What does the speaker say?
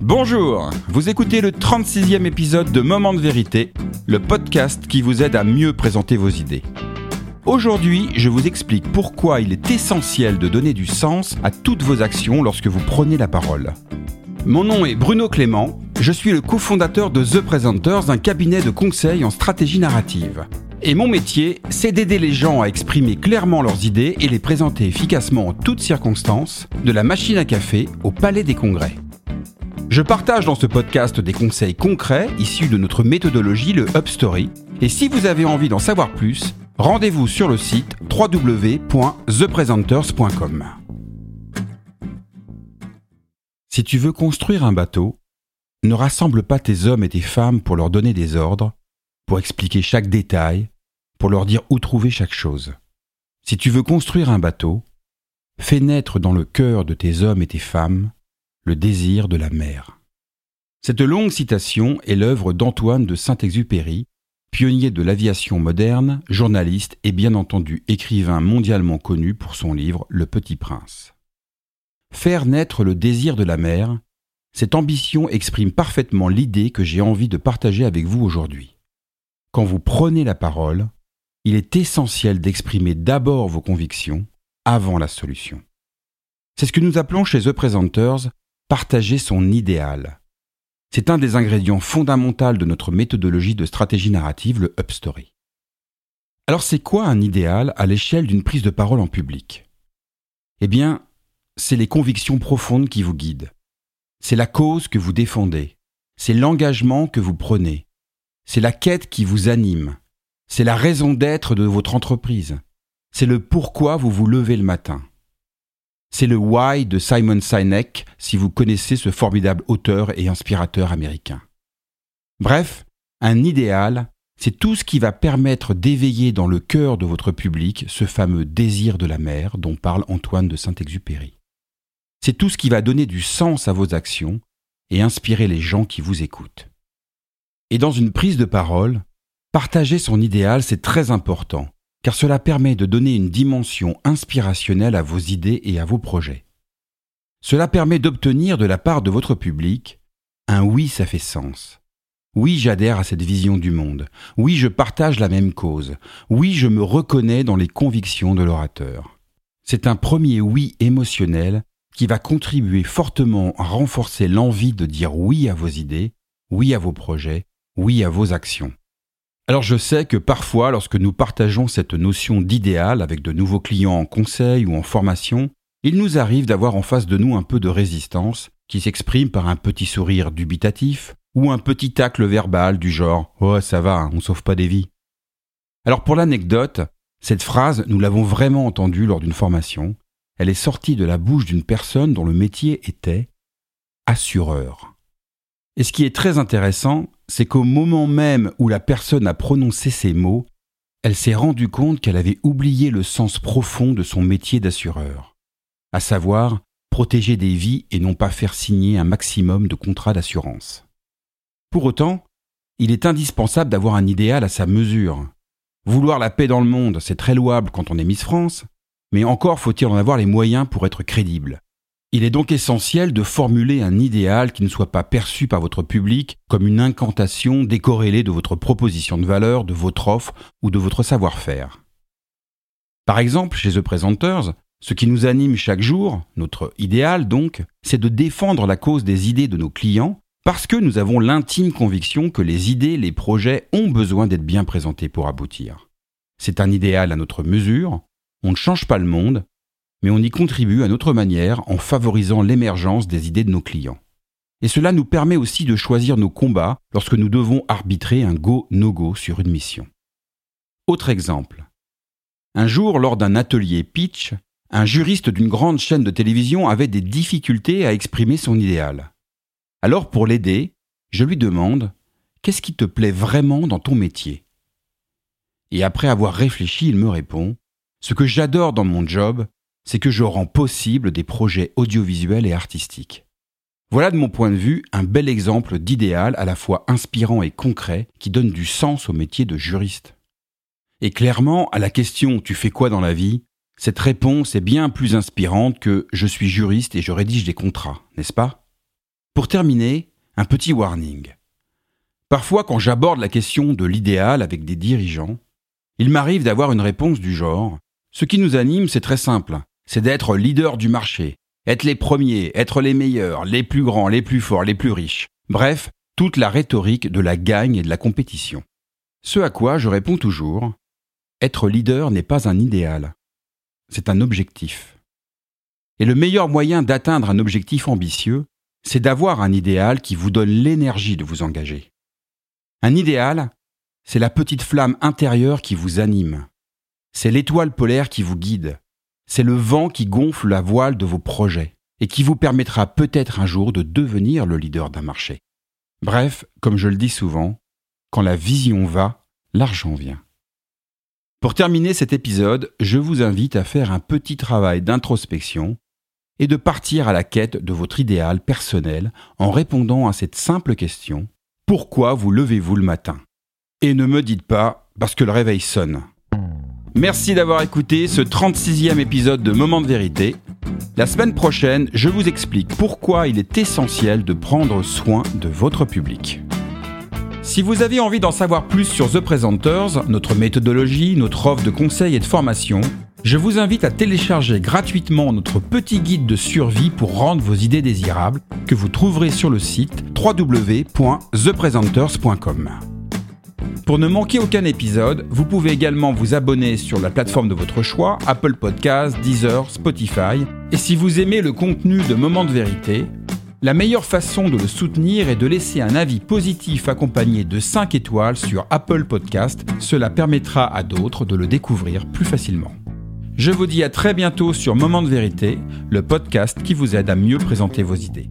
Bonjour, vous écoutez le 36e épisode de Moment de vérité, le podcast qui vous aide à mieux présenter vos idées. Aujourd'hui, je vous explique pourquoi il est essentiel de donner du sens à toutes vos actions lorsque vous prenez la parole. Mon nom est Bruno Clément, je suis le cofondateur de The Presenters, un cabinet de conseil en stratégie narrative. Et mon métier, c'est d'aider les gens à exprimer clairement leurs idées et les présenter efficacement en toutes circonstances, de la machine à café au palais des congrès. Je partage dans ce podcast des conseils concrets issus de notre méthodologie, le UpStory. Et si vous avez envie d'en savoir plus, rendez-vous sur le site www.thepresenters.com. Si tu veux construire un bateau, ne rassemble pas tes hommes et tes femmes pour leur donner des ordres, pour expliquer chaque détail, pour leur dire où trouver chaque chose. Si tu veux construire un bateau, fais naître dans le cœur de tes hommes et tes femmes le désir de la mer. Cette longue citation est l'œuvre d'Antoine de Saint-Exupéry, pionnier de l'aviation moderne, journaliste et bien entendu écrivain mondialement connu pour son livre Le Petit Prince. Faire naître le désir de la mer, cette ambition exprime parfaitement l'idée que j'ai envie de partager avec vous aujourd'hui. Quand vous prenez la parole, il est essentiel d'exprimer d'abord vos convictions avant la solution. C'est ce que nous appelons chez The Presenters partager son idéal. C'est un des ingrédients fondamentaux de notre méthodologie de stratégie narrative, le UpStory. Alors c'est quoi un idéal à l'échelle d'une prise de parole en public? Eh bien, c'est les convictions profondes qui vous guident. C'est la cause que vous défendez. C'est l'engagement que vous prenez. C'est la quête qui vous anime. C'est la raison d'être de votre entreprise. C'est le pourquoi vous vous levez le matin. C'est le why de Simon Sinek si vous connaissez ce formidable auteur et inspirateur américain. Bref, un idéal, c'est tout ce qui va permettre d'éveiller dans le cœur de votre public ce fameux désir de la mer dont parle Antoine de Saint-Exupéry. C'est tout ce qui va donner du sens à vos actions et inspirer les gens qui vous écoutent. Et dans une prise de parole, partager son idéal, c'est très important, car cela permet de donner une dimension inspirationnelle à vos idées et à vos projets. Cela permet d'obtenir de la part de votre public un oui, ça fait sens. Oui, j'adhère à cette vision du monde. Oui, je partage la même cause. Oui, je me reconnais dans les convictions de l'orateur. C'est un premier oui émotionnel qui va contribuer fortement à renforcer l'envie de dire oui à vos idées, oui à vos projets, oui à vos actions. Alors je sais que parfois, lorsque nous partageons cette notion d'idéal avec de nouveaux clients en conseil ou en formation, il nous arrive d'avoir en face de nous un peu de résistance qui s'exprime par un petit sourire dubitatif ou un petit tacle verbal du genre Oh ça va, on sauve pas des vies. Alors pour l'anecdote, cette phrase, nous l'avons vraiment entendue lors d'une formation. Elle est sortie de la bouche d'une personne dont le métier était assureur. Et ce qui est très intéressant, c'est qu'au moment même où la personne a prononcé ces mots, elle s'est rendue compte qu'elle avait oublié le sens profond de son métier d'assureur, à savoir protéger des vies et non pas faire signer un maximum de contrats d'assurance. Pour autant, il est indispensable d'avoir un idéal à sa mesure. Vouloir la paix dans le monde, c'est très louable quand on est Miss France, mais encore faut-il en avoir les moyens pour être crédible. Il est donc essentiel de formuler un idéal qui ne soit pas perçu par votre public comme une incantation décorrélée de votre proposition de valeur, de votre offre ou de votre savoir-faire. Par exemple, chez The Presenters, ce qui nous anime chaque jour, notre idéal donc, c'est de défendre la cause des idées de nos clients parce que nous avons l'intime conviction que les idées, les projets ont besoin d'être bien présentés pour aboutir. C'est un idéal à notre mesure, on ne change pas le monde, mais on y contribue à notre manière en favorisant l'émergence des idées de nos clients. Et cela nous permet aussi de choisir nos combats lorsque nous devons arbitrer un go-no-go sur une mission. Autre exemple. Un jour, lors d'un atelier pitch, un juriste d'une grande chaîne de télévision avait des difficultés à exprimer son idéal. Alors pour l'aider, je lui demande Qu'est-ce qui te plaît vraiment dans ton métier? Et après avoir réfléchi, il me répond Ce que j'adore dans mon job, c'est que je rends possible des projets audiovisuels et artistiques. Voilà de mon point de vue un bel exemple d'idéal à la fois inspirant et concret qui donne du sens au métier de juriste. Et clairement, à la question Tu fais quoi dans la vie? cette réponse est bien plus inspirante que Je suis juriste et je rédige des contrats, n'est-ce pas? Pour terminer, un petit warning. Parfois, quand j'aborde la question de l'idéal avec des dirigeants, il m'arrive d'avoir une réponse du genre Ce qui nous anime, c'est très simple, c'est d'être leader du marché, être les premiers, être les meilleurs, les plus grands, les plus forts, les plus riches. Bref, toute la rhétorique de la gagne et de la compétition. Ce à quoi je réponds toujours Être leader n'est pas un idéal, c'est un objectif. Et le meilleur moyen d'atteindre un objectif ambitieux, c'est d'avoir un idéal qui vous donne l'énergie de vous engager. Un idéal, c'est la petite flamme intérieure qui vous anime. C'est l'étoile polaire qui vous guide. C'est le vent qui gonfle la voile de vos projets et qui vous permettra peut-être un jour de devenir le leader d'un marché. Bref, comme je le dis souvent, quand la vision va, l'argent vient. Pour terminer cet épisode, je vous invite à faire un petit travail d'introspection et de partir à la quête de votre idéal personnel en répondant à cette simple question Pourquoi vous levez-vous le matin? Et ne me dites pas parce que le réveil sonne. Merci d'avoir écouté ce 36e épisode de Moment de vérité. La semaine prochaine, je vous explique pourquoi il est essentiel de prendre soin de votre public. Si vous avez envie d'en savoir plus sur The Presenters, notre méthodologie, notre offre de conseils et de formation, je vous invite à télécharger gratuitement notre petit guide de survie pour rendre vos idées désirables que vous trouverez sur le site www.thepresenters.com. Pour ne manquer aucun épisode, vous pouvez également vous abonner sur la plateforme de votre choix, Apple Podcasts, Deezer, Spotify. Et si vous aimez le contenu de Moments de vérité, la meilleure façon de le soutenir est de laisser un avis positif accompagné de 5 étoiles sur Apple Podcasts. Cela permettra à d'autres de le découvrir plus facilement. Je vous dis à très bientôt sur Moment de vérité, le podcast qui vous aide à mieux présenter vos idées.